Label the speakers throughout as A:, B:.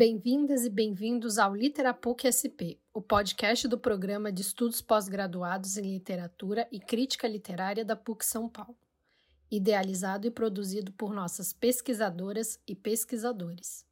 A: Bem-vindas e bem-vindos ao Literapuc SP, o podcast do programa de estudos pós-graduados em literatura e crítica literária da PUC São Paulo, idealizado e produzido por nossas pesquisadoras e pesquisadores.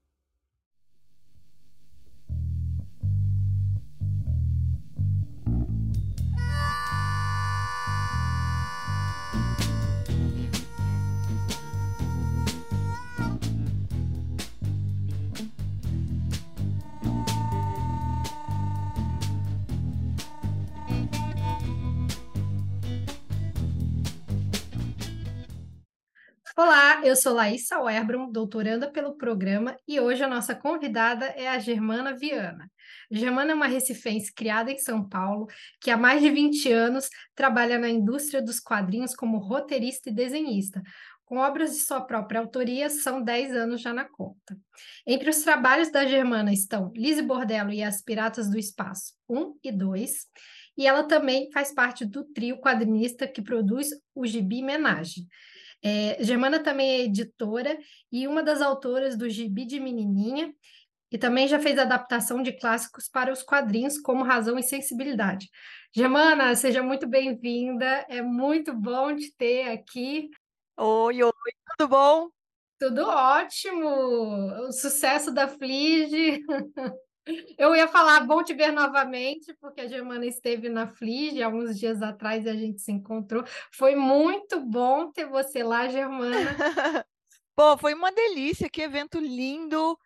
A: Olá, eu sou Laísa Werbron, doutoranda pelo programa, e hoje a nossa convidada é a Germana Viana. Germana é uma recifense criada em São Paulo, que há mais de 20 anos trabalha na indústria dos quadrinhos como roteirista e desenhista. Com obras de sua própria autoria, são 10 anos já na conta. Entre os trabalhos da Germana estão Lise Bordello e as Piratas do Espaço 1 e 2, e ela também faz parte do trio quadrinista que produz o Gibi Menage. É, Germana também é editora e uma das autoras do Gibi de Menininha, e também já fez adaptação de clássicos para os quadrinhos, como Razão e Sensibilidade. Germana, seja muito bem-vinda, é muito bom te ter aqui.
B: Oi, oi, tudo bom?
A: Tudo ótimo! O sucesso da Flige. Eu ia falar bom te ver novamente, porque a Germana esteve na Flige há uns dias atrás e a gente se encontrou. Foi muito bom ter você lá, Germana.
B: Pô, foi uma delícia, que evento lindo,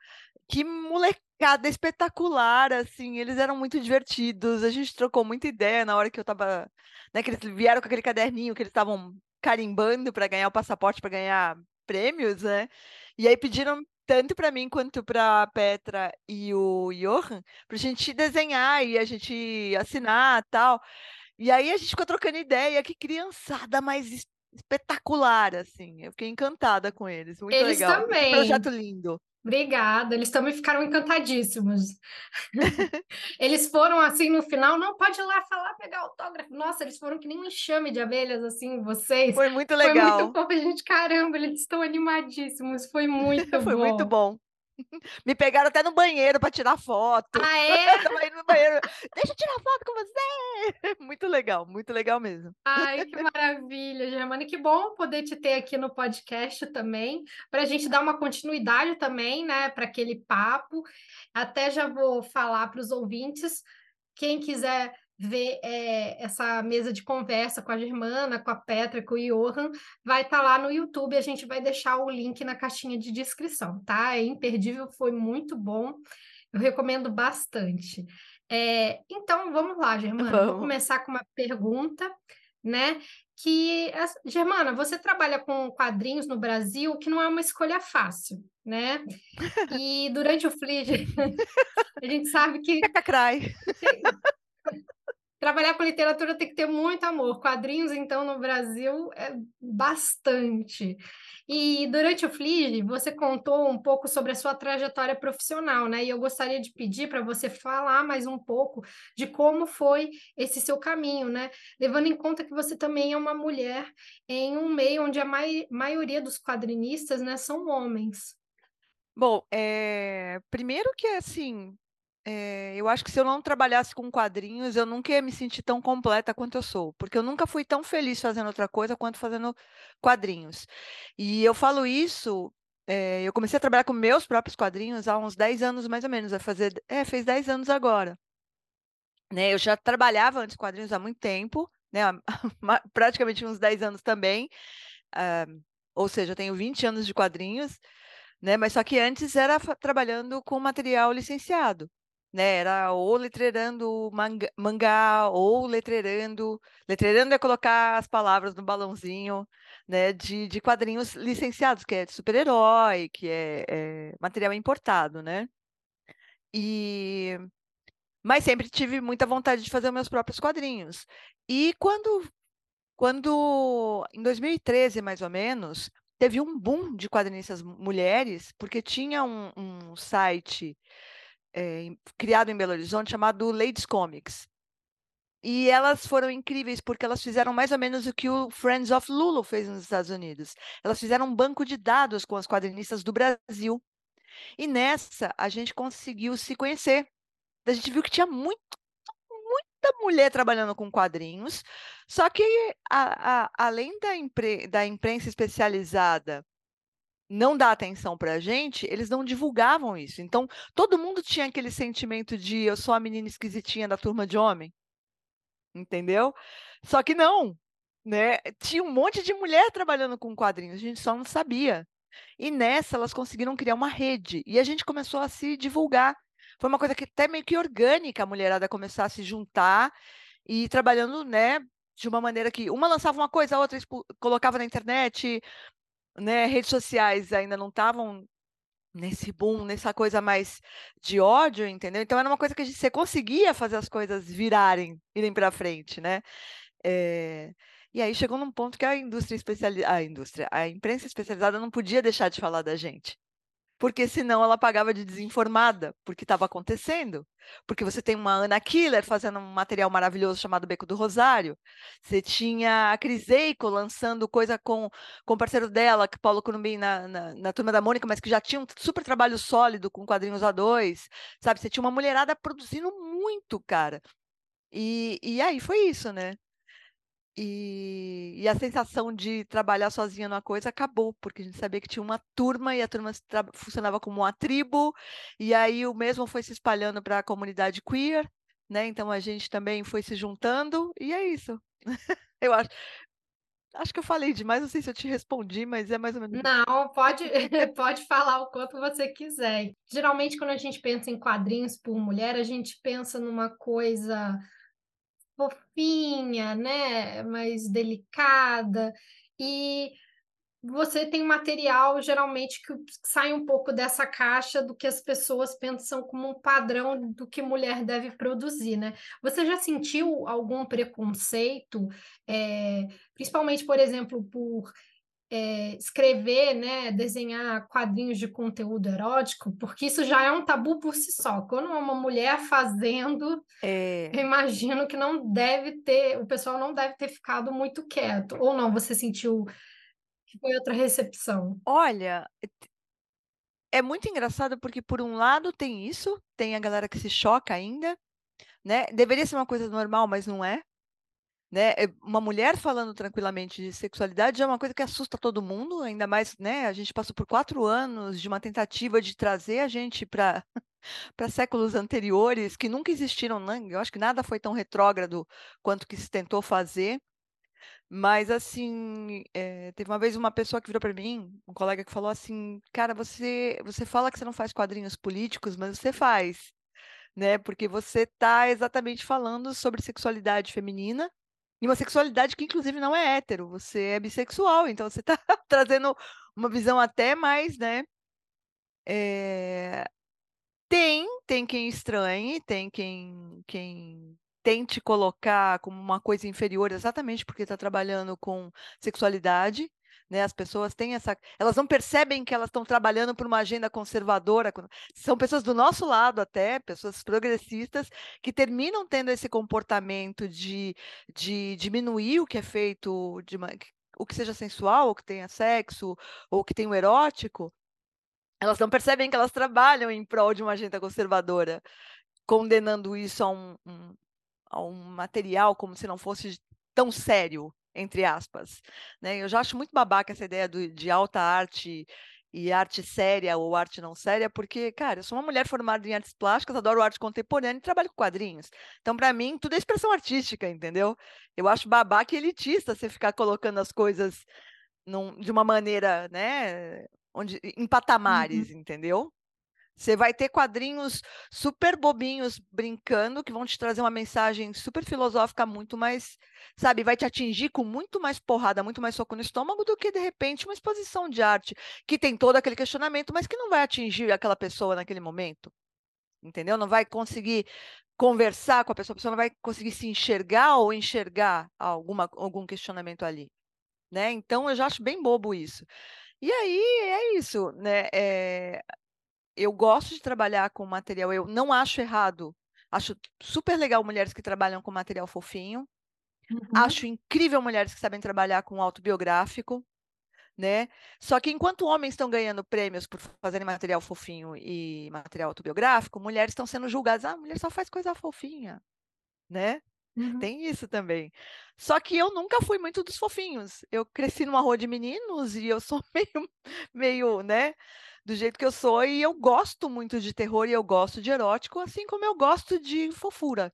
B: que molecada espetacular, assim, eles eram muito divertidos, a gente trocou muita ideia na hora que eu tava, né, que eles vieram com aquele caderninho que eles estavam carimbando para ganhar o passaporte, para ganhar prêmios, né? E aí pediram tanto para mim quanto para a Petra e o Johan, para a gente desenhar e a gente assinar tal. E aí a gente ficou trocando ideia, que criançada mais espetacular, assim. Eu fiquei encantada com eles, muito
A: eles
B: legal.
A: Também.
B: Que projeto lindo.
A: Obrigada, eles também ficaram encantadíssimos. eles foram assim no final, não pode ir lá falar, pegar autógrafo. Nossa, eles foram que nem um enxame de abelhas, assim, vocês.
B: Foi muito legal.
A: Foi muito fofo, gente, caramba, eles estão animadíssimos, foi muito
B: Foi
A: bom.
B: Foi muito bom. Me pegaram até no banheiro para tirar foto.
A: Ah, é?
B: Tava indo no banheiro. Deixa eu tirar foto com você. Muito legal, muito legal mesmo.
A: Ai, que maravilha, Germana. Que bom poder te ter aqui no podcast também, para a gente dar uma continuidade também, né, para aquele papo. Até já vou falar para os ouvintes, quem quiser ver é, essa mesa de conversa com a Germana, com a Petra, com o Johan, vai estar tá lá no YouTube, a gente vai deixar o link na caixinha de descrição, tá? É imperdível, foi muito bom, eu recomendo bastante. É, então, vamos lá, Germana, vamos. vou começar com uma pergunta, né? Que, Germana, você trabalha com quadrinhos no Brasil, que não é uma escolha fácil, né? E durante o Flige, a gente sabe que...
B: Cacacrai.
A: Trabalhar com literatura tem que ter muito amor. Quadrinhos, então, no Brasil é bastante. E durante o Flige, você contou um pouco sobre a sua trajetória profissional, né? E eu gostaria de pedir para você falar mais um pouco de como foi esse seu caminho, né? Levando em conta que você também é uma mulher em um meio onde a mai maioria dos quadrinistas, né, são homens.
B: Bom, é... primeiro que assim, é, eu acho que se eu não trabalhasse com quadrinhos, eu nunca ia me sentir tão completa quanto eu sou, porque eu nunca fui tão feliz fazendo outra coisa quanto fazendo quadrinhos. E eu falo isso, é, eu comecei a trabalhar com meus próprios quadrinhos há uns 10 anos mais ou menos, a fazer, é, fez 10 anos agora. Né, eu já trabalhava antes quadrinhos há muito tempo, né, praticamente uns 10 anos também, uh, ou seja, eu tenho 20 anos de quadrinhos, né, mas só que antes era trabalhando com material licenciado né? Era ou letreirando manga, mangá, ou letreirando. Letreirando é colocar as palavras no balãozinho, né? De, de quadrinhos licenciados, que é super-herói, que é, é, material importado, né? E... Mas sempre tive muita vontade de fazer meus próprios quadrinhos. E quando, quando em 2013, mais ou menos, teve um boom de quadrinistas mulheres, porque tinha um, um site é, criado em Belo Horizonte chamado Ladies Comics. E elas foram incríveis porque elas fizeram mais ou menos o que o Friends of Lulu fez nos Estados Unidos. Elas fizeram um banco de dados com as quadrinistas do Brasil. E nessa, a gente conseguiu se conhecer. A gente viu que tinha muito, muita mulher trabalhando com quadrinhos, só que a, a, além da, impre, da imprensa especializada não dar atenção para a gente, eles não divulgavam isso. Então, todo mundo tinha aquele sentimento de eu sou a menina esquisitinha da turma de homem. Entendeu? Só que não, né? Tinha um monte de mulher trabalhando com quadrinhos, a gente só não sabia. E nessa elas conseguiram criar uma rede e a gente começou a se divulgar. Foi uma coisa que até meio que orgânica a mulherada começar a se juntar e trabalhando, né, de uma maneira que uma lançava uma coisa, a outra colocava na internet, né, redes sociais ainda não estavam nesse boom, nessa coisa mais de ódio, entendeu? Então era uma coisa que a gente, você conseguia fazer as coisas virarem, irem para frente, né? É... E aí chegou num ponto que a indústria especializada, a indústria, a imprensa especializada não podia deixar de falar da gente porque senão ela pagava de desinformada, porque estava acontecendo. Porque você tem uma Ana Killer fazendo um material maravilhoso chamado Beco do Rosário, você tinha a Criseico lançando coisa com, com o parceiro dela, que Paulo Curumbim, na, na, na, Turma da Mônica, mas que já tinha um super trabalho sólido com quadrinhos A2, sabe? Você tinha uma mulherada produzindo muito, cara. E, e aí foi isso, né? E, e, a sensação de trabalhar sozinha numa coisa acabou, porque a gente sabia que tinha uma turma e a turma funcionava como uma tribo, e aí o mesmo foi se espalhando para a comunidade queer, né? Então a gente também foi se juntando, e é isso. eu acho. Acho que eu falei demais, não sei se eu te respondi, mas é mais ou menos.
A: Não, pode, pode falar o quanto você quiser. Geralmente, quando a gente pensa em quadrinhos por mulher, a gente pensa numa coisa fofinha, né? Mais delicada. E você tem material geralmente que sai um pouco dessa caixa do que as pessoas pensam como um padrão do que mulher deve produzir, né? Você já sentiu algum preconceito, é, principalmente, por exemplo, por é, escrever, né, desenhar quadrinhos de conteúdo erótico, porque isso já é um tabu por si só. Quando é uma mulher fazendo, é... eu imagino que não deve ter, o pessoal não deve ter ficado muito quieto. Ou não, você sentiu que foi outra recepção?
B: Olha, é muito engraçado porque por um lado tem isso, tem a galera que se choca ainda, né? Deveria ser uma coisa normal, mas não é. Né? Eh, uma mulher falando tranquilamente de sexualidade é uma coisa que assusta todo mundo, ainda mais, né? A gente passou por quatro anos de uma tentativa de trazer a gente para para séculos anteriores que nunca existiram, né? eu acho que nada foi tão retrógrado quanto que se tentou fazer. Mas assim, é, teve uma vez uma pessoa que virou para mim, um colega que falou assim, cara, você você fala que você não faz quadrinhos políticos, mas você faz, né? Porque você está exatamente falando sobre sexualidade feminina e uma sexualidade que, inclusive, não é hétero, você é bissexual, então você está trazendo uma visão até mais, né? É... Tem, tem quem estranhe, tem quem, quem tente colocar como uma coisa inferior exatamente porque está trabalhando com sexualidade, né? As pessoas têm essa, elas não percebem que elas estão trabalhando por uma agenda conservadora. São pessoas do nosso lado até, pessoas progressistas que terminam tendo esse comportamento de, de diminuir o que é feito, de uma, o que seja sensual, ou que tenha sexo, ou que tenha o erótico. Elas não percebem que elas trabalham em prol de uma agenda conservadora, condenando isso a um, um, a um material como se não fosse tão sério entre aspas. Né? Eu já acho muito babaca essa ideia do, de alta arte e arte séria ou arte não séria, porque, cara, eu sou uma mulher formada em artes plásticas, adoro arte contemporânea e trabalho com quadrinhos. Então, para mim, tudo é expressão artística, entendeu? Eu acho babaca e elitista você ficar colocando as coisas num, de uma maneira, né, onde, em patamares, uhum. entendeu? Você vai ter quadrinhos super bobinhos brincando que vão te trazer uma mensagem super filosófica muito mais, sabe, vai te atingir com muito mais porrada, muito mais soco no estômago do que de repente uma exposição de arte que tem todo aquele questionamento, mas que não vai atingir aquela pessoa naquele momento. Entendeu? Não vai conseguir conversar com a pessoa, a pessoa não vai conseguir se enxergar ou enxergar alguma, algum questionamento ali. Né? Então eu já acho bem bobo isso. E aí é isso, né? É, eu gosto de trabalhar com material, eu não acho errado. Acho super legal mulheres que trabalham com material fofinho. Uhum. Acho incrível mulheres que sabem trabalhar com autobiográfico, né? Só que enquanto homens estão ganhando prêmios por fazerem material fofinho e material autobiográfico, mulheres estão sendo julgadas. Ah, a mulher só faz coisa fofinha, né?
A: Uhum.
B: Tem isso também. Só que eu nunca fui muito dos fofinhos. Eu cresci numa rua de meninos e eu sou meio, meio, né? Do jeito que eu sou, e eu gosto muito de terror e eu gosto de erótico, assim como eu gosto de fofura.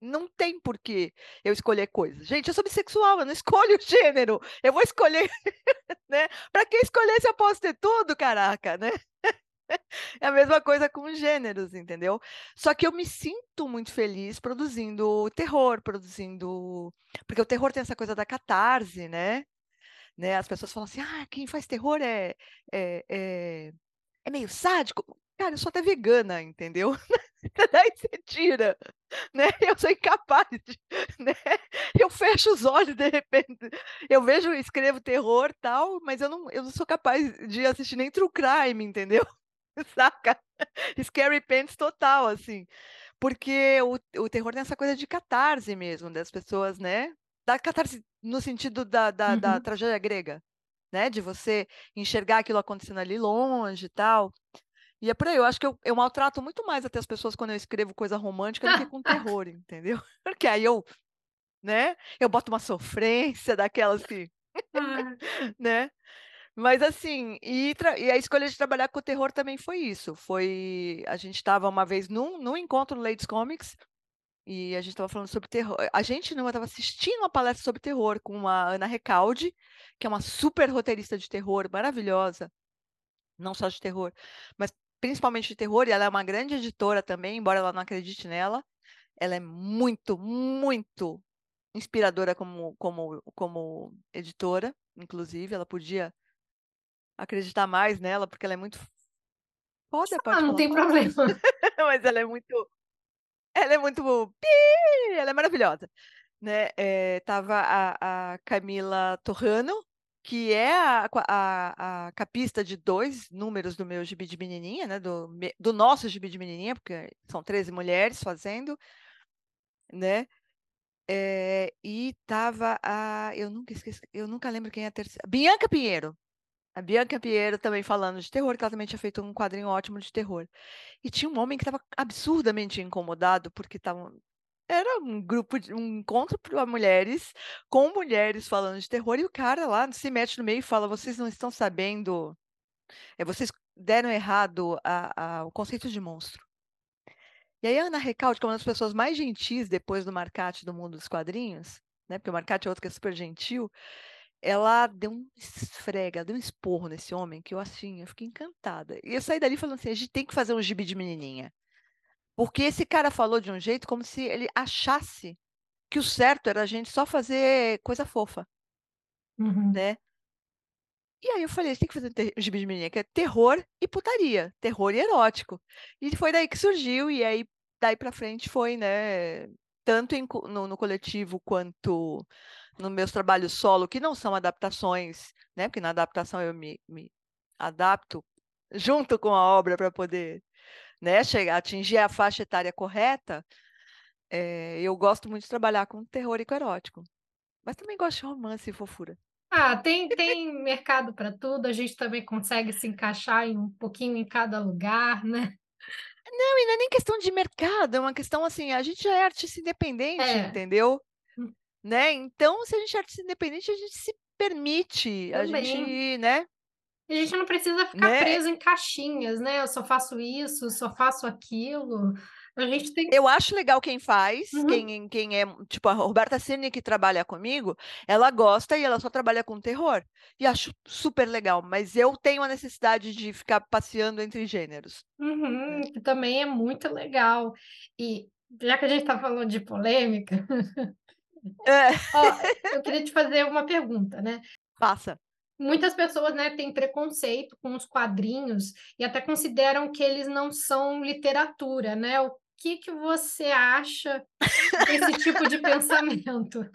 B: Não tem porquê eu escolher coisas. Gente, eu sou bissexual, eu não escolho o gênero. Eu vou escolher, né? Para que escolher se eu posso ter tudo, caraca, né? É a mesma coisa com gêneros, entendeu? Só que eu me sinto muito feliz produzindo terror, produzindo. Porque o terror tem essa coisa da catarse, né? Né? As pessoas falam assim: ah, quem faz terror é, é, é, é meio sádico. Cara, eu sou até vegana, entendeu? Daí você tira, né? Eu sou incapaz, de, né? Eu fecho os olhos de repente. Eu vejo, escrevo terror tal, mas eu não, eu não sou capaz de assistir nem true crime, entendeu? Saca? Scary pants total, assim. Porque o, o terror tem essa coisa de catarse mesmo, das pessoas, né? Da catarse no sentido da, da, da
A: Uhum.
B: tragédia grega, né? De você enxergar aquilo acontecendo ali longe e tal. E é por aí, eu acho que eu, eu maltrato muito mais até as pessoas quando eu escrevo coisa romântica do que com terror, entendeu? Porque aí eu, né? Eu boto uma sofrência daquela assim, né? Mas assim, e, e a escolha de trabalhar com o terror também foi isso. Foi. A gente estava uma vez num, num encontro no Ladies Comics e a gente estava falando sobre terror. A gente não, estava assistindo uma palestra sobre terror com a Ana Recalde, que é uma super roteirista de terror, maravilhosa. Não só de terror, mas principalmente de terror, e ela é uma grande editora também, embora ela não acredite nela. Ela é muito, muito inspiradora como, como, como editora, inclusive. Ela podia acreditar mais nela, porque ela é muito foda,
A: ah, não tem problema.
B: mas ela é muito, ela é muito, ela é maravilhosa, né? Eh, tava a, a Camila Torrano, que é a, a, a capista de dois números do meu gibi de menininha, né? Do, do nosso gibi de menininha, porque são 13 mulheres fazendo, né? Eh, e tava a, eu nunca esqueci, eu nunca lembro quem é a terceira, Bianca Pinheiro. A Bianca Pinheiro também falando de terror, que ela também tinha feito um quadrinho ótimo de terror. E tinha um homem que estava absurdamente incomodado, porque tava... era um grupo, de... um encontro para mulheres, com mulheres falando de terror, e o cara lá se mete no meio e fala: vocês não estão sabendo, é, vocês deram errado a, a- o conceito de monstro. E aí a Ana Recalde, que é uma das pessoas mais gentis depois do Marcate do mundo dos quadrinhos, né? Porque o Marcate é outro que é super gentil, ela deu um esfrega, deu um esporro nesse homem que eu assim, eu fiquei encantada. E eu saí dali falando assim, a gente tem que fazer um gibi de menininha. Porque esse cara falou de um jeito como se ele achasse que o certo era a gente só fazer coisa fofa,
A: Uhum.
B: né? E aí eu falei, a gente tem que fazer um gibi de menininha, que é terror e putaria, terror e erótico. E foi daí que surgiu, e aí daí pra frente foi, né? Tanto em no, no coletivo quanto nos meus trabalhos solo, que não são adaptações, né? Porque na adaptação eu me, me adapto junto com a obra para poder, né, chegar, atingir a faixa etária correta. eh, eu gosto muito de trabalhar com terror e com erótico. Mas também gosto de romance e fofura.
A: Ah, tem, tem mercado para tudo, a gente também consegue se encaixar em um pouquinho em cada lugar, né?
B: Não, e não é nem questão de mercado, é uma questão assim, a gente já é artista independente,
A: É,
B: entendeu? Né? Então, se a gente é artista independente, a gente se permite, a
A: também.
B: gente, né?
A: A gente não precisa ficar
B: né?
A: preso em caixinhas, né? Eu só faço isso, só faço aquilo. A gente tem.
B: Eu acho legal quem faz,
A: Uhum,
B: quem, quem é, tipo, a Roberta Cine que trabalha comigo, ela gosta e ela só trabalha com terror. E acho super legal, mas eu tenho a necessidade de ficar passeando entre gêneros,
A: uhum, que também é muito legal. E já que a gente está falando de polêmica,
B: É,
A: ó, eu queria te fazer uma pergunta, né?
B: passa.
A: Muitas pessoas, né, têm preconceito com os quadrinhos e até consideram que eles não são literatura, né? O que que você acha desse tipo de pensamento?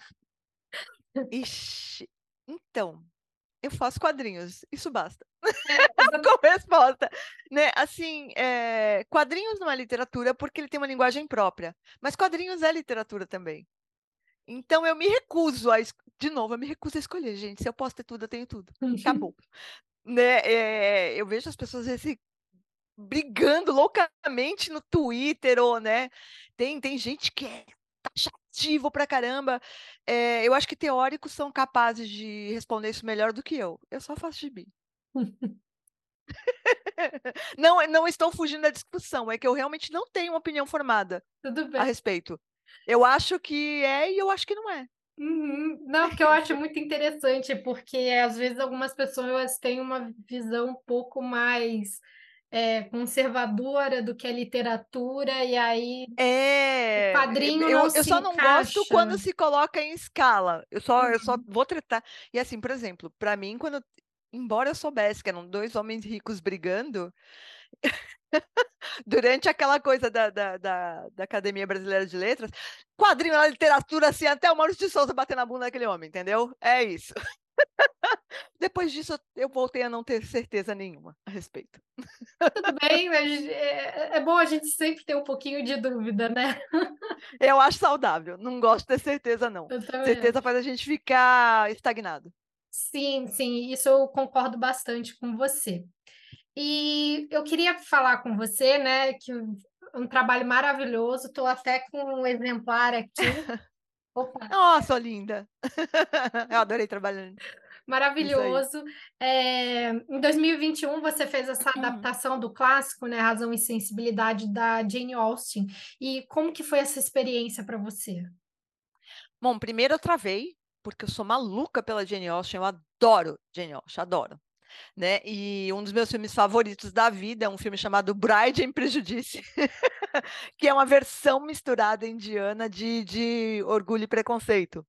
B: Ixi, então, eu faço quadrinhos, isso basta.
A: É,
B: Como resposta, né? Assim, é, quadrinhos não é literatura porque ele tem uma linguagem própria, mas quadrinhos é literatura também. Então eu me recuso a, de novo, eu me recuso a escolher, gente. Se eu posso ter tudo, eu tenho tudo. Acabou. né? É, eu vejo as pessoas esse brigando loucamente no Twitter ou, né? Tem, tem gente que é taxativo pra caramba. É, eu acho que teóricos são capazes de responder isso melhor do que eu. Eu só faço gibi. não, não estou fugindo da discussão, é que eu realmente não tenho uma opinião formada a respeito. Eu acho que é e eu acho que não é.
A: Uhum. Não, porque eu acho muito interessante, porque às vezes algumas pessoas têm uma visão um pouco mais é, conservadora do que a literatura, e aí
B: é,
A: o quadrinho
B: eu,
A: não
B: eu só
A: encaixa.
B: não gosto quando se coloca em escala. Eu só, uhum. eu só uhum. vou tratar. E assim, por exemplo, para mim, quando embora eu soubesse que eram dois homens ricos brigando, durante aquela coisa da, da, da, da, Academia Brasileira de Letras, quadrinho na literatura, assim, até o Maurício de Souza bater na bunda daquele homem, entendeu? É isso. Depois disso, eu voltei a não ter certeza nenhuma a respeito.
A: Tudo bem, mas é, é bom a gente sempre ter um pouquinho de dúvida, né?
B: Eu acho saudável, não gosto de ter certeza, não. Certeza faz a gente ficar estagnado.
A: Sim, sim, isso eu concordo bastante com você. E eu queria falar com você, né, que um trabalho maravilhoso, estou até com um exemplar aqui.
B: Opa. Nossa, linda! Eu adorei trabalhando.
A: Maravilhoso. É, em 2021, você fez essa uhum. adaptação do clássico, né, Razão e Sensibilidade, da Jane Austen. E como que foi essa experiência para você?
B: Bom, primeiro eu travei, porque eu sou maluca pela Jane Austen, eu adoro Jane Austen, adoro. Né? E um dos meus filmes favoritos da vida é um filme chamado Bride em Prejudice, que é uma versão misturada indiana de, de Orgulho e Preconceito.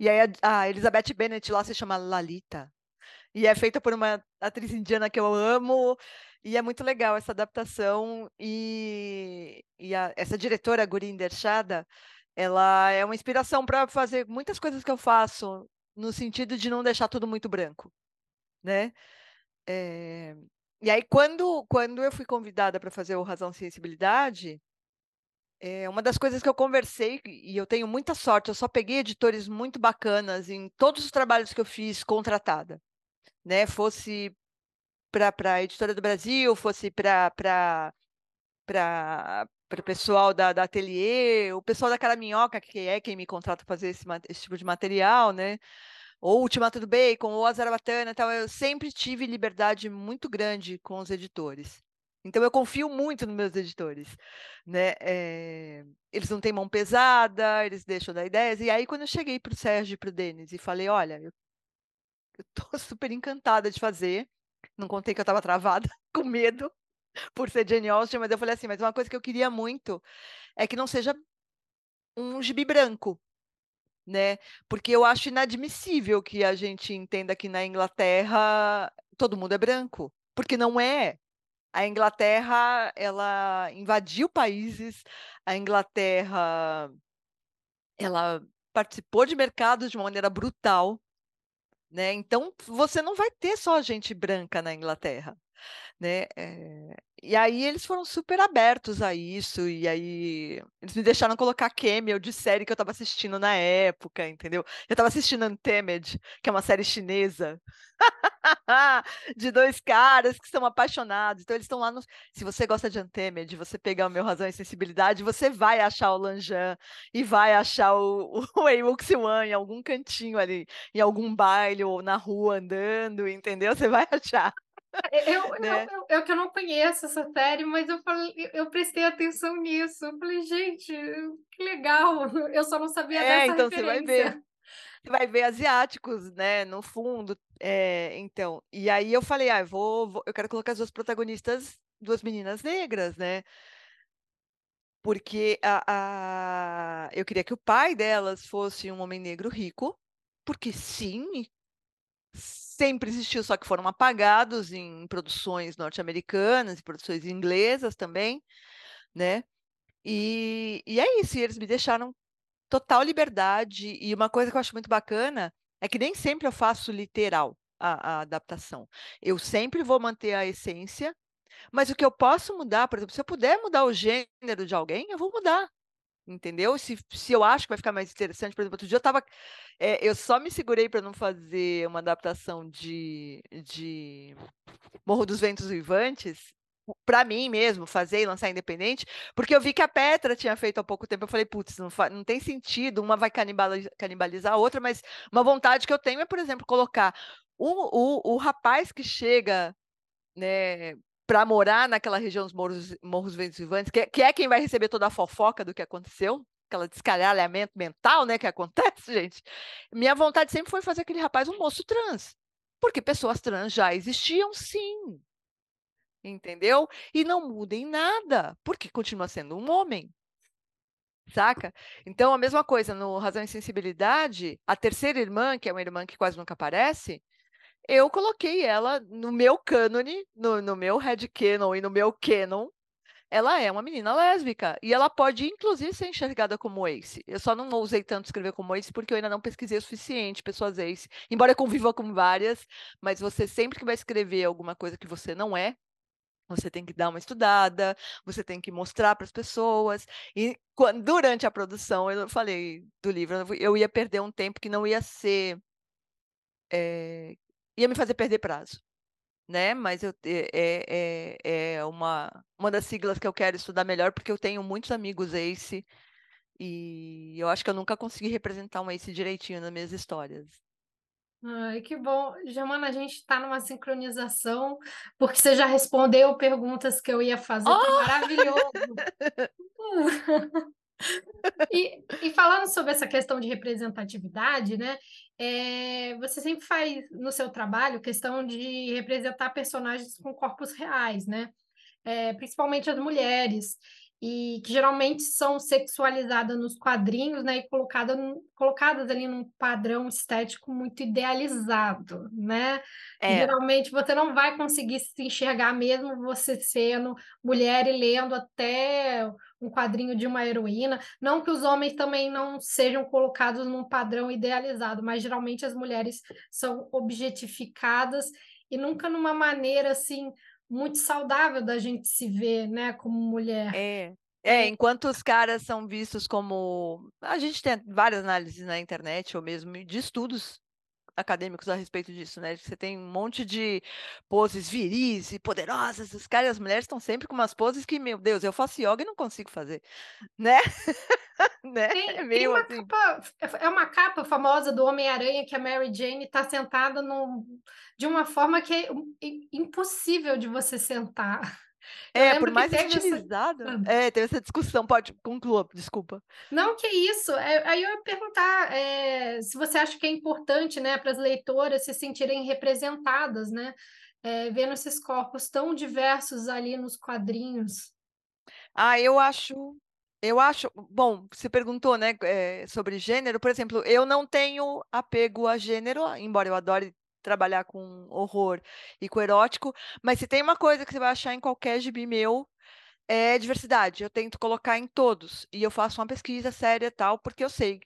B: E aí a, a Elizabeth Bennet lá se chama Lalita. E é feita por uma atriz indiana que eu amo. E é muito legal essa adaptação. E, e a, essa diretora, Gurinder Shada, ela é uma inspiração para fazer muitas coisas que eu faço, no sentido de não deixar tudo muito branco, né? É... E aí, quando, quando eu fui convidada para fazer o Razão Sensibilidade, é uma das coisas que eu conversei, e eu tenho muita sorte, eu só peguei editores muito bacanas em todos os trabalhos que eu fiz contratada, né? Fosse para a editora do Brasil, fosse para o pessoal da, da Ateliê, o pessoal da Caraminhoca, que é quem me contrata para fazer esse, esse, tipo de material, né? Ou Ultimato do Bacon, ou a Zarabatana, tal, eu sempre tive liberdade muito grande com os editores. Então eu confio muito nos meus editores, né? É... eles não têm mão pesada, eles deixam dar ideias. E aí quando eu cheguei para o Sérgio e para o Denis e falei, olha, eu estou super encantada de fazer, não contei que eu estava travada, com medo, por ser Jane Austen, mas eu falei assim, mas uma coisa que eu queria muito é que não seja um gibi branco, né? Porque eu acho inadmissível que a gente entenda que na Inglaterra todo mundo é branco, porque não é. A Inglaterra, ela invadiu países, a Inglaterra ela participou de mercados de uma maneira brutal, né? Então você não vai ter só gente branca na Inglaterra né? É... E aí eles foram super abertos a isso, e aí eles me deixaram colocar cameo de série que eu estava assistindo na época, entendeu? Eu estava assistindo Untamed, que é uma série chinesa, de dois caras que são apaixonados. Então eles estão lá no... Se você gosta de Untamed, você pegar o meu Razão e Sensibilidade, você vai achar o Lanjan e vai achar o, o Wei Wuxian em algum cantinho ali, em algum baile ou na rua andando, entendeu? Você vai achar.
A: Eu, né? eu, eu, eu, que eu não conheço essa série, mas eu falei, eu prestei atenção nisso. Eu falei, gente, que legal. Eu só não sabia é, dessa então referência. Você vai ver.
B: Você vai ver asiáticos, né, no fundo. É, então, e aí eu falei, ah, eu vou, vou, eu quero colocar as duas protagonistas, duas meninas negras, né? Porque a, a, eu queria que o pai delas fosse um homem negro rico, porque sim, sempre existiu, só que foram apagados em produções norte-americanas e produções inglesas também, né? E, e é isso, e eles me deixaram total liberdade. E uma coisa que eu acho muito bacana é que nem sempre eu faço literal a, a adaptação. Eu sempre vou manter a essência, mas o que eu posso mudar, por exemplo, se eu puder mudar o gênero de alguém, eu vou mudar. Entendeu? Se, se eu acho que vai ficar mais interessante, por exemplo, outro dia eu tava. É, eu só me segurei para não fazer uma adaptação de, de Morro dos Ventos Vivantes, para mim mesmo, fazer e lançar independente, porque eu vi que a Petra tinha feito há pouco tempo. Eu falei, putz, não, não tem sentido, uma vai canibalizar, canibalizar a outra, mas uma vontade que eu tenho é, por exemplo, colocar o, o, o rapaz que chega né, para morar naquela região dos Morros, Morros Vivantes, que, que é quem vai receber toda a fofoca do que aconteceu, aquela descalhamento mental, né, que acontece, gente. Minha vontade sempre foi fazer aquele rapaz um moço trans, porque pessoas trans já existiam, sim. Entendeu? E não muda em nada, porque continua sendo um homem. Saca? Então, a mesma coisa no Razão e Sensibilidade, a terceira irmã, que é uma irmã que quase nunca aparece, eu coloquei ela no meu cânone, no, no meu headcanon e no meu canon, ela é uma menina lésbica e ela pode, inclusive, ser enxergada como ace. Eu só não ousei tanto escrever como ace porque eu ainda não pesquisei o suficiente pessoas ace, embora eu conviva com várias, mas você sempre que vai escrever alguma coisa que você não é, você tem que dar uma estudada, você tem que mostrar para as pessoas. E quando, durante a produção, eu falei do livro, eu ia perder um tempo que não ia ser é, ia me fazer perder prazo, né? Mas eu, é, é, é uma, uma das siglas que eu quero estudar melhor, porque eu tenho muitos amigos ACE, e eu acho que eu nunca consegui representar um ACE direitinho nas minhas histórias.
A: Ai, que bom. Jamana, a gente está numa sincronização, porque você já respondeu perguntas que eu ia fazer, oh! maravilhoso. E, e, falando sobre essa questão de representatividade, né? É, você sempre faz no seu trabalho questão de representar personagens com corpos reais, né? É, principalmente as mulheres e que geralmente são sexualizadas nos quadrinhos, né, e colocada, colocadas ali num padrão estético muito idealizado, né? É. Geralmente você não vai conseguir se enxergar mesmo você sendo mulher e lendo até um quadrinho de uma heroína. Não que os homens também não sejam colocados num padrão idealizado, mas geralmente as mulheres são objetificadas e nunca numa maneira assim muito saudável da gente se ver, né, como mulher.
B: É. É, enquanto os caras são vistos como. A gente tem várias análises na internet, ou mesmo de estudos acadêmicos a respeito disso, né? Você tem um monte de poses viris e poderosas, os caras e as mulheres estão sempre com umas poses que, meu Deus, eu faço yoga e não consigo fazer, né?
A: né? Tem, é meio uma assim. capa, é uma capa famosa do Homem-Aranha que a Mary Jane está sentada num, de uma forma que é impossível de você sentar.
B: É, por mais estilizado. Essa... É, teve essa discussão, pode concluir, desculpa.
A: Não, que isso. É, aí eu ia perguntar é, se você acha que é importante né, para as leitoras se sentirem representadas, né? É, vendo esses corpos tão diversos ali nos quadrinhos.
B: Ah, eu acho eu acho, bom, você perguntou, né, é, sobre gênero, por exemplo, eu não tenho apego a gênero, embora eu adore trabalhar com horror e com erótico, mas se tem uma coisa que você vai achar em qualquer gibi meu, é diversidade. Eu tento colocar em todos, e eu faço uma pesquisa séria tal, porque eu sei,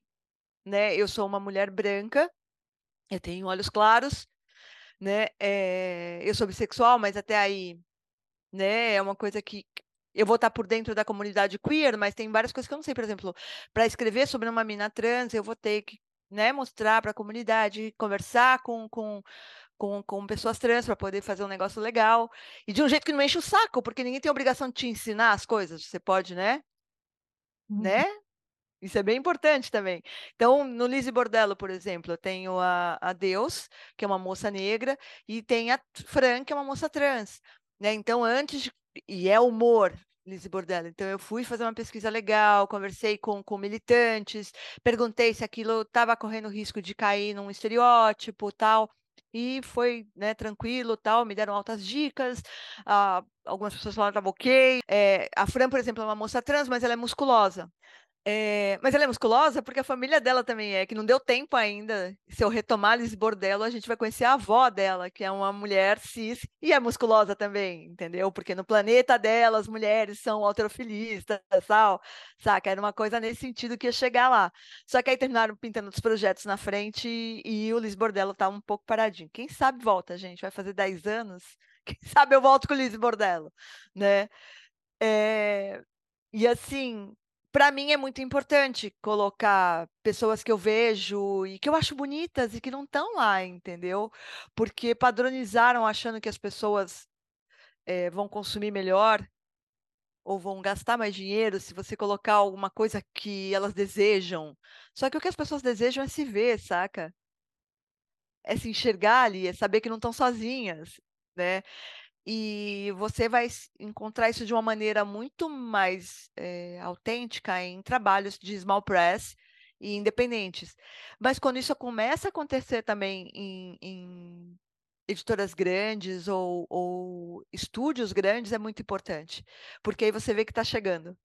B: né, eu sou uma mulher branca, eu tenho olhos claros, né, é, eu sou bissexual, mas até aí, né, é uma coisa que eu vou estar por dentro da comunidade queer, mas tem várias coisas que eu não sei. Por exemplo, para escrever sobre uma mina trans, eu vou ter que né, mostrar para a comunidade, conversar com, com, com, com pessoas trans para poder fazer um negócio legal. E de um jeito que não enche o saco, porque ninguém tem obrigação de te ensinar as coisas. Você pode, né? Uhum. Né? Isso é bem importante também. Então, no Lizzie Bordello, por exemplo, eu tenho a, a Deus, que é uma moça negra, e tem a Fran, que é uma moça trans. Né? Então, antes de e é humor, Lizzie Bordello. Então, eu fui fazer uma pesquisa legal, conversei com, com militantes, perguntei se aquilo estava correndo risco de cair num estereótipo tal. E foi né, tranquilo, tal, me deram altas dicas. Ah, algumas pessoas falaram que estava ok. É, a Fran, por exemplo, é uma moça trans, mas ela é musculosa. É, mas ela é musculosa porque a família dela também é, que não deu tempo ainda. Se eu retomar Liz Bordello, a gente vai conhecer a avó dela, que é uma mulher cis e é musculosa também, entendeu? Porque no planeta dela as mulheres são alterofilistas, tal, saca? Era uma coisa nesse sentido que ia chegar lá. Só que aí terminaram pintando os projetos na frente e, e o Liz Bordello tá um pouco paradinho. Quem sabe volta, gente? Vai fazer 10 anos. Quem sabe eu volto com o Liz Bordello, né? É... E assim, para mim é muito importante colocar pessoas que eu vejo e que eu acho bonitas e que não estão lá, entendeu? Porque padronizaram achando que as pessoas eh, vão consumir melhor ou vão gastar mais dinheiro se você colocar alguma coisa que elas desejam. Só que o que as pessoas desejam é se ver, saca? É se enxergar ali, é saber que não estão sozinhas, né? E você vai encontrar isso de uma maneira muito mais eh, autêntica em trabalhos de small press e independentes. Mas quando isso começa a acontecer também em, em editoras grandes ou, ou, estúdios grandes, é muito importante. Porque aí você vê que está chegando.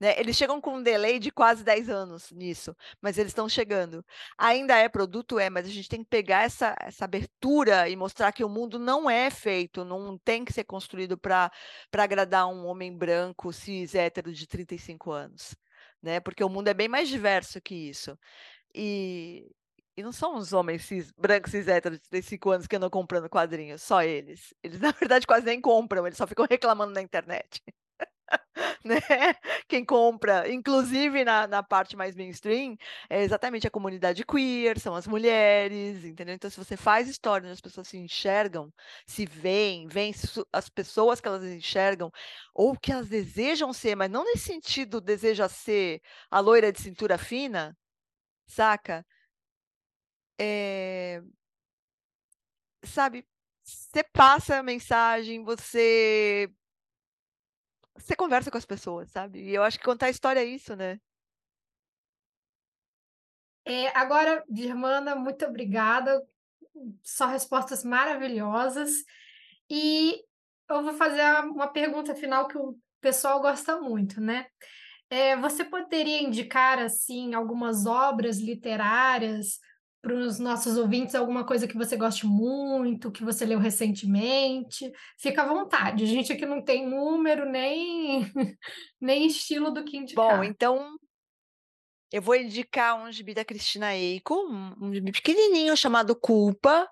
B: Né? Eles chegam com um delay de quase 10 anos nisso, mas eles estão chegando. Ainda é produto, é, mas a gente tem que pegar essa, essa abertura e mostrar que o mundo não é feito, não tem que ser construído para agradar um homem branco, cis, hétero de 35 anos. Né? Porque o mundo é bem mais diverso que isso. E, e não são os homens cis, brancos cis héteros de 35 anos que andam comprando quadrinhos, só eles. Eles, na verdade, quase nem compram, eles só ficam reclamando na internet. né? Quem compra, inclusive na, na parte mais mainstream, é exatamente a comunidade queer, são as mulheres, entendeu? Então, se você faz história onde as pessoas se enxergam, se veem, veem as pessoas que elas enxergam, ou que elas desejam ser, mas não nesse sentido deseja ser a loira de cintura fina, saca? É... Sabe, você passa a mensagem, você você conversa com as pessoas, sabe? E eu acho que contar história é isso, né?
A: É, agora, Germana, muito obrigada. Só respostas maravilhosas. E eu vou fazer uma pergunta final que o pessoal gosta muito, né? É, você poderia indicar, assim, algumas obras literárias para os nossos ouvintes alguma coisa que você goste muito, que você leu recentemente. Fica à vontade. A gente aqui não tem número nem, nem estilo do que indicar.
B: Bom, então eu vou indicar um gibi da Cristina Eiko, um, gibi pequenininho chamado Culpa,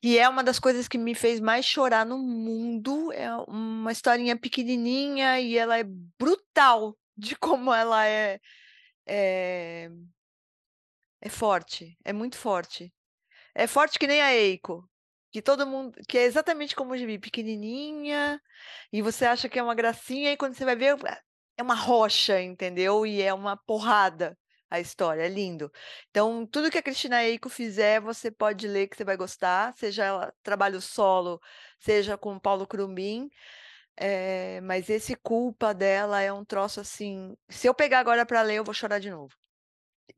B: que é uma das coisas que me fez mais chorar no mundo. É uma historinha pequenininha e ela é brutal de como ela é, é é forte, é muito forte. É forte que nem a Eiko, que todo mundo, que é exatamente como o gibi, pequenininha, e você acha que é uma gracinha e quando você vai ver é uma rocha, entendeu? E é uma porrada a história, é lindo. Então, tudo que a Cristina Eiko fizer, você pode ler que você vai gostar, seja ela trabalho solo, seja com Paulo Crumbin. É, mas esse culpa dela é um troço assim. Se eu pegar agora para ler, eu vou chorar de novo.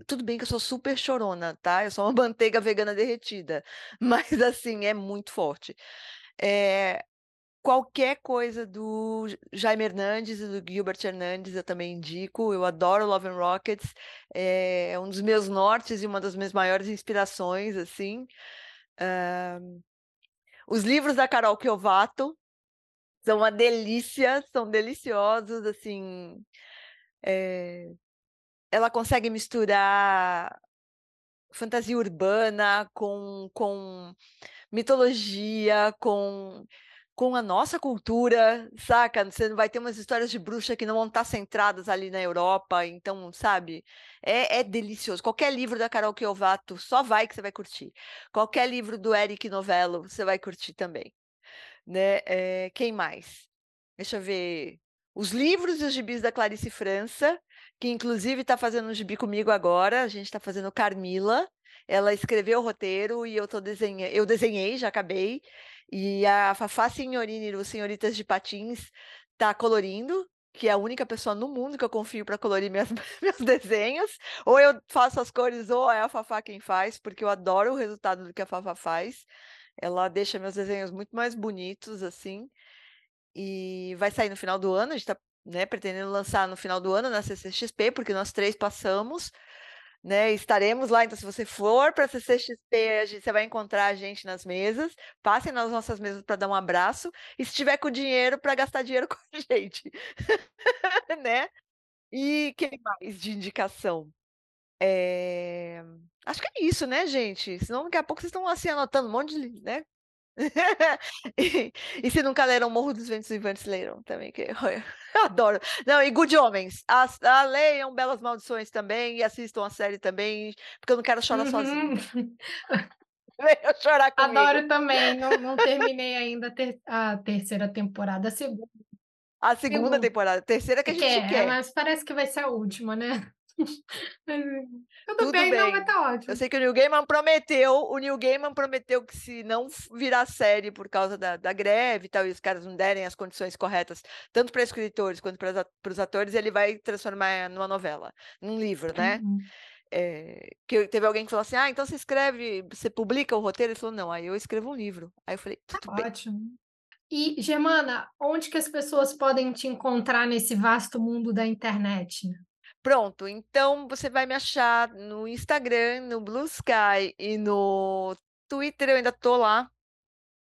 B: Tudo bem que eu sou super chorona, tá? Eu sou uma manteiga vegana derretida, mas assim, é muito forte. É, qualquer coisa do Jaime Hernandes e do Gilbert Hernandes eu também indico. Eu adoro Love and Rockets, é um dos meus nortes e uma das minhas maiores inspirações, assim. Uh, os livros da Carol Kiovato são uma delícia, são deliciosos, assim. É, ela consegue misturar fantasia urbana com, com mitologia, com, com a nossa cultura, saca? Você vai ter umas histórias de bruxa que não vão estar centradas ali na Europa, então, sabe? É, é delicioso. Qualquer livro da Carol Kiovato, só vai que você vai curtir. Qualquer livro do Eric Novello, você vai curtir também. Né? É, quem mais? Deixa eu ver. Os livros e os gibis da Clarice França, que inclusive está fazendo um gibi comigo agora. A gente está fazendo Carmila. Ela escreveu o roteiro e eu tô desenhando. Eu desenhei, já acabei. E a Fafá Senhorini, do Senhoritas de Patins, está colorindo, que é a única pessoa no mundo que eu confio para colorir meus, meus desenhos. Ou eu faço as cores, ou é a Fafá quem faz, porque eu adoro o resultado do que a Fafá faz. Ela deixa meus desenhos muito mais bonitos, assim. E vai sair no final do ano, a gente está né, pretendendo lançar no final do ano na CCXP, porque nós três passamos, né, estaremos lá, então se você for para a CCXP, gente, você vai encontrar a gente nas mesas, passem nas nossas mesas para dar um abraço, e se tiver com dinheiro, para gastar dinheiro com a gente, né? E que mais de indicação? É... Acho que é isso, né, gente? Senão daqui a pouco vocês estão assim anotando um monte de, né? e, e, se nunca leram Morro dos Ventos Vivantes, leram também, que eu adoro. Não, e Good Homens. As, a, leiam Belas Maldições também e assistam a série também, porque eu não quero chorar uhum. sozinha.
A: eu chorar comigo. Adoro também, não, não terminei ainda a, ter, a terceira temporada, a segunda.
B: A segunda, segunda. temporada, a terceira que a gente quer, quer.
A: Mas parece que vai ser a última, né? Tudo, Tudo bem, bem, não, mas tá ótimo.
B: Eu sei que o Neil Gaiman prometeu, o Neil Gaiman prometeu que se não virar série por causa da, da greve e tal, e os caras não derem as condições corretas, tanto para escritores quanto para os atores, ele vai transformar numa novela, num livro, né? Uhum. É, que teve alguém que falou assim: Ah, então você escreve, você publica o roteiro? Ele falou: Não, aí eu escrevo um livro. Aí eu falei:
A: tá
B: Tudo bem.
A: Ótimo. E, Germana, onde que as pessoas podem te encontrar nesse vasto mundo da internet?
B: Pronto, então você vai me achar no Instagram, no Blue Sky e no Twitter, eu ainda tô lá.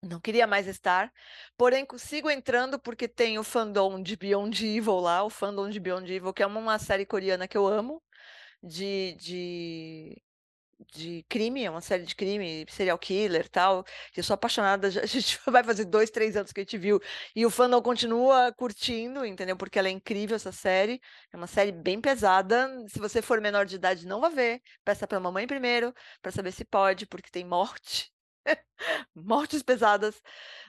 B: Não queria mais estar, porém consigo entrando porque tem o fandom de Beyond Evil lá, o fandom de Beyond Evil, que é uma série coreana que eu amo, de, de de crime, é uma série de crime, serial killer tal. Eu sou apaixonada, a gente vai fazer dois, três anos que a gente viu. E o fandom continua curtindo, entendeu? Porque ela é incrível, essa série. É uma série bem pesada. Se você for menor de idade, não vai ver. Peça pra mamãe primeiro, para saber se pode, porque tem morte. Mortes pesadas,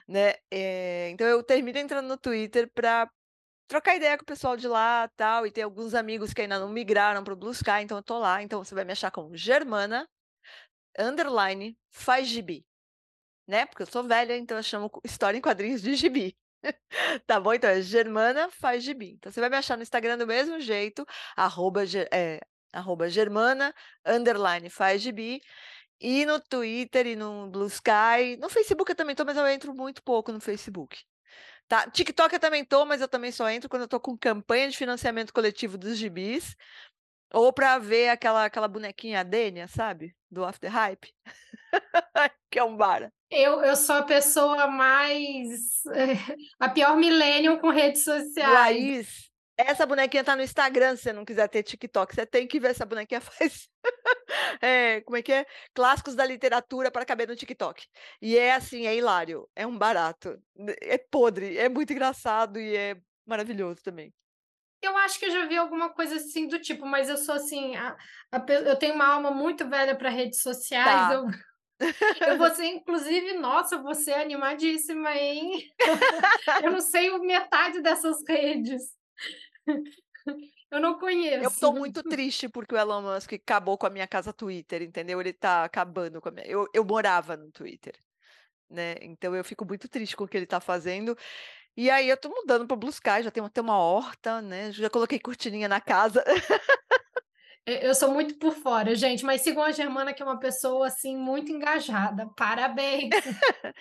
B: né? É... Então eu termino entrando no Twitter para trocar ideia com o pessoal de lá tal, e tem alguns amigos que ainda não migraram para o Blue Sky, então eu tô lá, então você vai me achar como Germana, underline, faz gibi, né? Porque eu sou velha, então eu chamo história em quadrinhos de gibi. tá bom? Então é Germana faz gibi. Então você vai me achar no Instagram do mesmo jeito, arroba, é, arroba Germana, underline faz gibi. E no Twitter e no Blue Sky. No Facebook eu também tô, mas eu entro muito pouco no Facebook. Tá? TikTok eu também tô, mas eu também só entro quando eu tô com campanha de financiamento coletivo dos gibis. Ou para ver aquela, aquela bonequinha Dênia, sabe? Do After Hype. que é um bar.
A: Eu, eu sou a pessoa mais. a pior millennium com redes sociais.
B: Laís, essa bonequinha tá no Instagram, se você não quiser ter TikTok. Você tem que ver essa bonequinha faz. é, como é que é? Clássicos da literatura para caber no TikTok. E é assim, é hilário. É um barato. É podre. É muito engraçado e é maravilhoso também.
A: Eu acho que eu já vi alguma coisa assim do tipo, mas eu sou assim, a, a, eu tenho uma alma muito velha para redes sociais. Tá. Eu, eu vou ser, inclusive, nossa, você é animadíssima, hein? eu não sei metade dessas redes. Eu não conheço.
B: Eu tô muito triste porque o Elon Musk acabou com a minha casa Twitter, entendeu? Ele tá acabando com a minha. Eu, eu morava no Twitter, né? Então eu fico muito triste com o que ele tá fazendo. E aí eu tô mudando para Blue Sky, já tenho até uma horta, né? Já coloquei cortininha na casa.
A: Eu sou muito por fora, gente, mas sigam a Germana, que é uma pessoa assim muito engajada. Parabéns.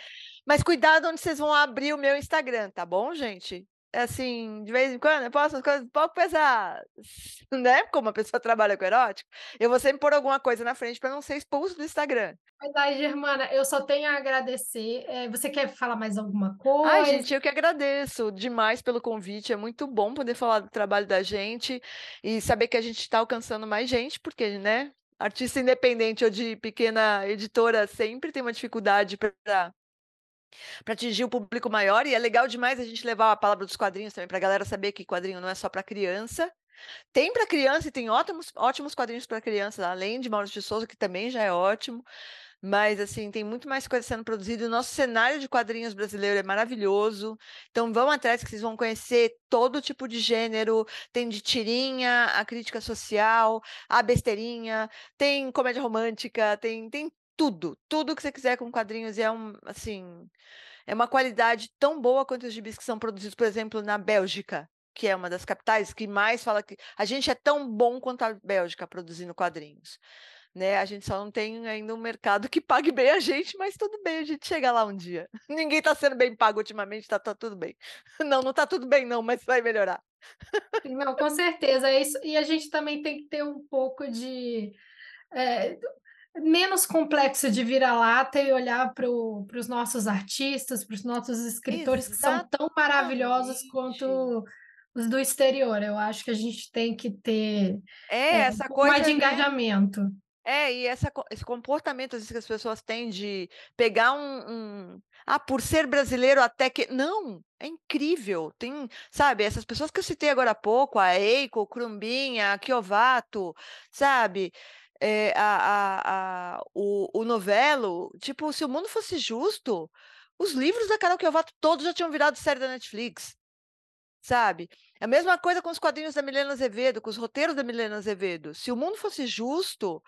B: mas cuidado onde vocês vão abrir o meu Instagram, tá bom, gente? Assim, de vez em quando, eu posto coisas um pouco pesadas, né? Como a pessoa trabalha com erótico, eu vou sempre pôr alguma coisa na frente para não ser expulso do Instagram.
A: Mas aí, Germana, eu só tenho a agradecer. É, você quer falar mais alguma coisa?
B: Ai, gente, eu que agradeço demais pelo convite. É muito bom poder falar do trabalho da gente e saber que a gente está alcançando mais gente, porque, né? Artista independente ou de pequena editora sempre tem uma dificuldade para para atingir um público maior, e é legal demais a gente levar a palavra dos quadrinhos também, para a galera saber que quadrinho não é só para criança. Tem para criança e tem ótimos, ótimos quadrinhos para criança, além de Maurício de Souza, que também já é ótimo. Mas, assim, tem muito mais coisa sendo produzida. O nosso cenário de quadrinhos brasileiro é maravilhoso. Então, vão atrás que vocês vão conhecer todo tipo de gênero. Tem de tirinha, a crítica social, a besteirinha, tem comédia romântica, tem, tem tudo, tudo que você quiser com quadrinhos e é um, assim, é uma qualidade tão boa quanto os gibis que são produzidos, por exemplo, na Bélgica, que é uma das capitais que mais fala que a gente é tão bom quanto a Bélgica produzindo quadrinhos. Né? A gente só não tem ainda um mercado que pague bem a gente, mas tudo bem, a gente chega lá um dia. Ninguém está sendo bem pago ultimamente, tá, tá tudo bem. Não, não tá tudo bem não, mas vai melhorar.
A: Não, com certeza, é isso. E a gente também tem que ter um pouco de é, menos complexo de vira-lata e olhar para os nossos artistas, para os nossos escritores Exatamente. que são tão maravilhosos quanto os do exterior. Eu acho que a gente tem que ter
B: é, é essa um coisa
A: mais de engajamento. Né?
B: É, e essa, esse comportamento vezes, que as pessoas têm de pegar um, um, Ah, por ser brasileiro até que. Não! É incrível. Tem, sabe, essas pessoas que eu citei agora há pouco, a Eiko, Crumbinha, a Kiovato, sabe? É, a, a, a, o, o novelo, tipo, se o mundo fosse justo, os livros da Carol Kiovato todos já tinham virado série da Netflix sabe? É a mesma coisa com os quadrinhos da Milena Azevedo, com os roteiros da Milena Azevedo. Se o mundo fosse justo,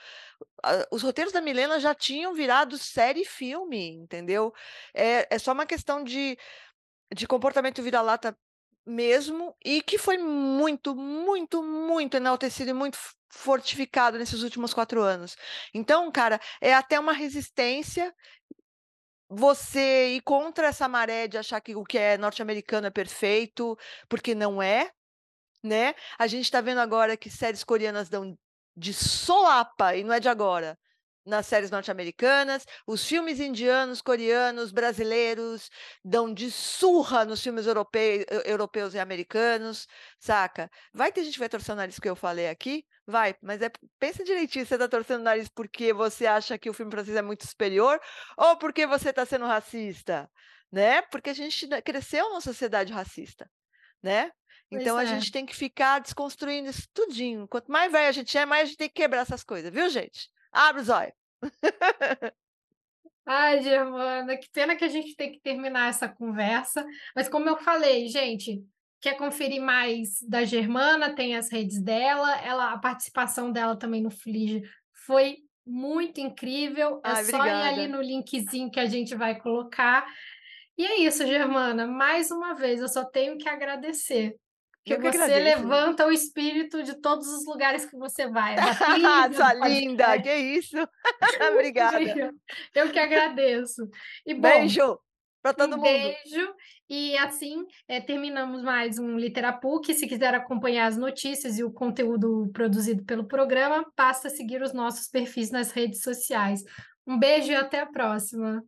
B: os roteiros da Milena já tinham virado série e filme, entendeu? É, é só uma questão de, de comportamento vira-lata mesmo, e que foi muito, muito, muito enaltecido e muito fortificado nesses últimos quatro anos. Então, cara, é até uma resistência você ir contra essa maré de achar que o que é norte-americano é perfeito, porque não é, né? A gente está vendo agora que séries coreanas dão de solapa, e não é de agora, nas séries norte-americanas, os filmes indianos, coreanos, brasileiros dão de surra nos filmes europeu, europeus e americanos, saca? Vai ter gente que vai torcer o nariz que eu falei aqui, Vai, mas é pensa direitinho, você tá torcendo o nariz porque você acha que o filme francês é muito superior ou porque você está sendo racista, né? Porque a gente cresceu numa sociedade racista, né? Então a é. gente tem que ficar desconstruindo isso tudinho. Quanto mais velho a gente é, mais a gente tem que quebrar essas coisas, viu, gente? Abre os olhos.
A: Ai, Germana, que pena que a gente tem que terminar essa conversa. Mas como eu falei, gente, quer conferir mais da Germana, tem as redes dela, ela, a participação dela também no Flige foi muito incrível. É só ir ali no linkzinho que a gente vai colocar. E é isso, Germana. Mais uma vez, eu só tenho que agradecer. Que você agradeço. levanta o espírito de todos os lugares que você vai.
B: Da Sua linda, que isso! Obrigada.
A: Eu que agradeço. E, bom,
B: Beijo para todo
A: um
B: mundo.
A: Beijo. E assim é, terminamos mais um Literapuc. Se quiser acompanhar as notícias e o conteúdo produzido pelo programa, basta seguir os nossos perfis nas redes sociais. Um beijo e até a próxima.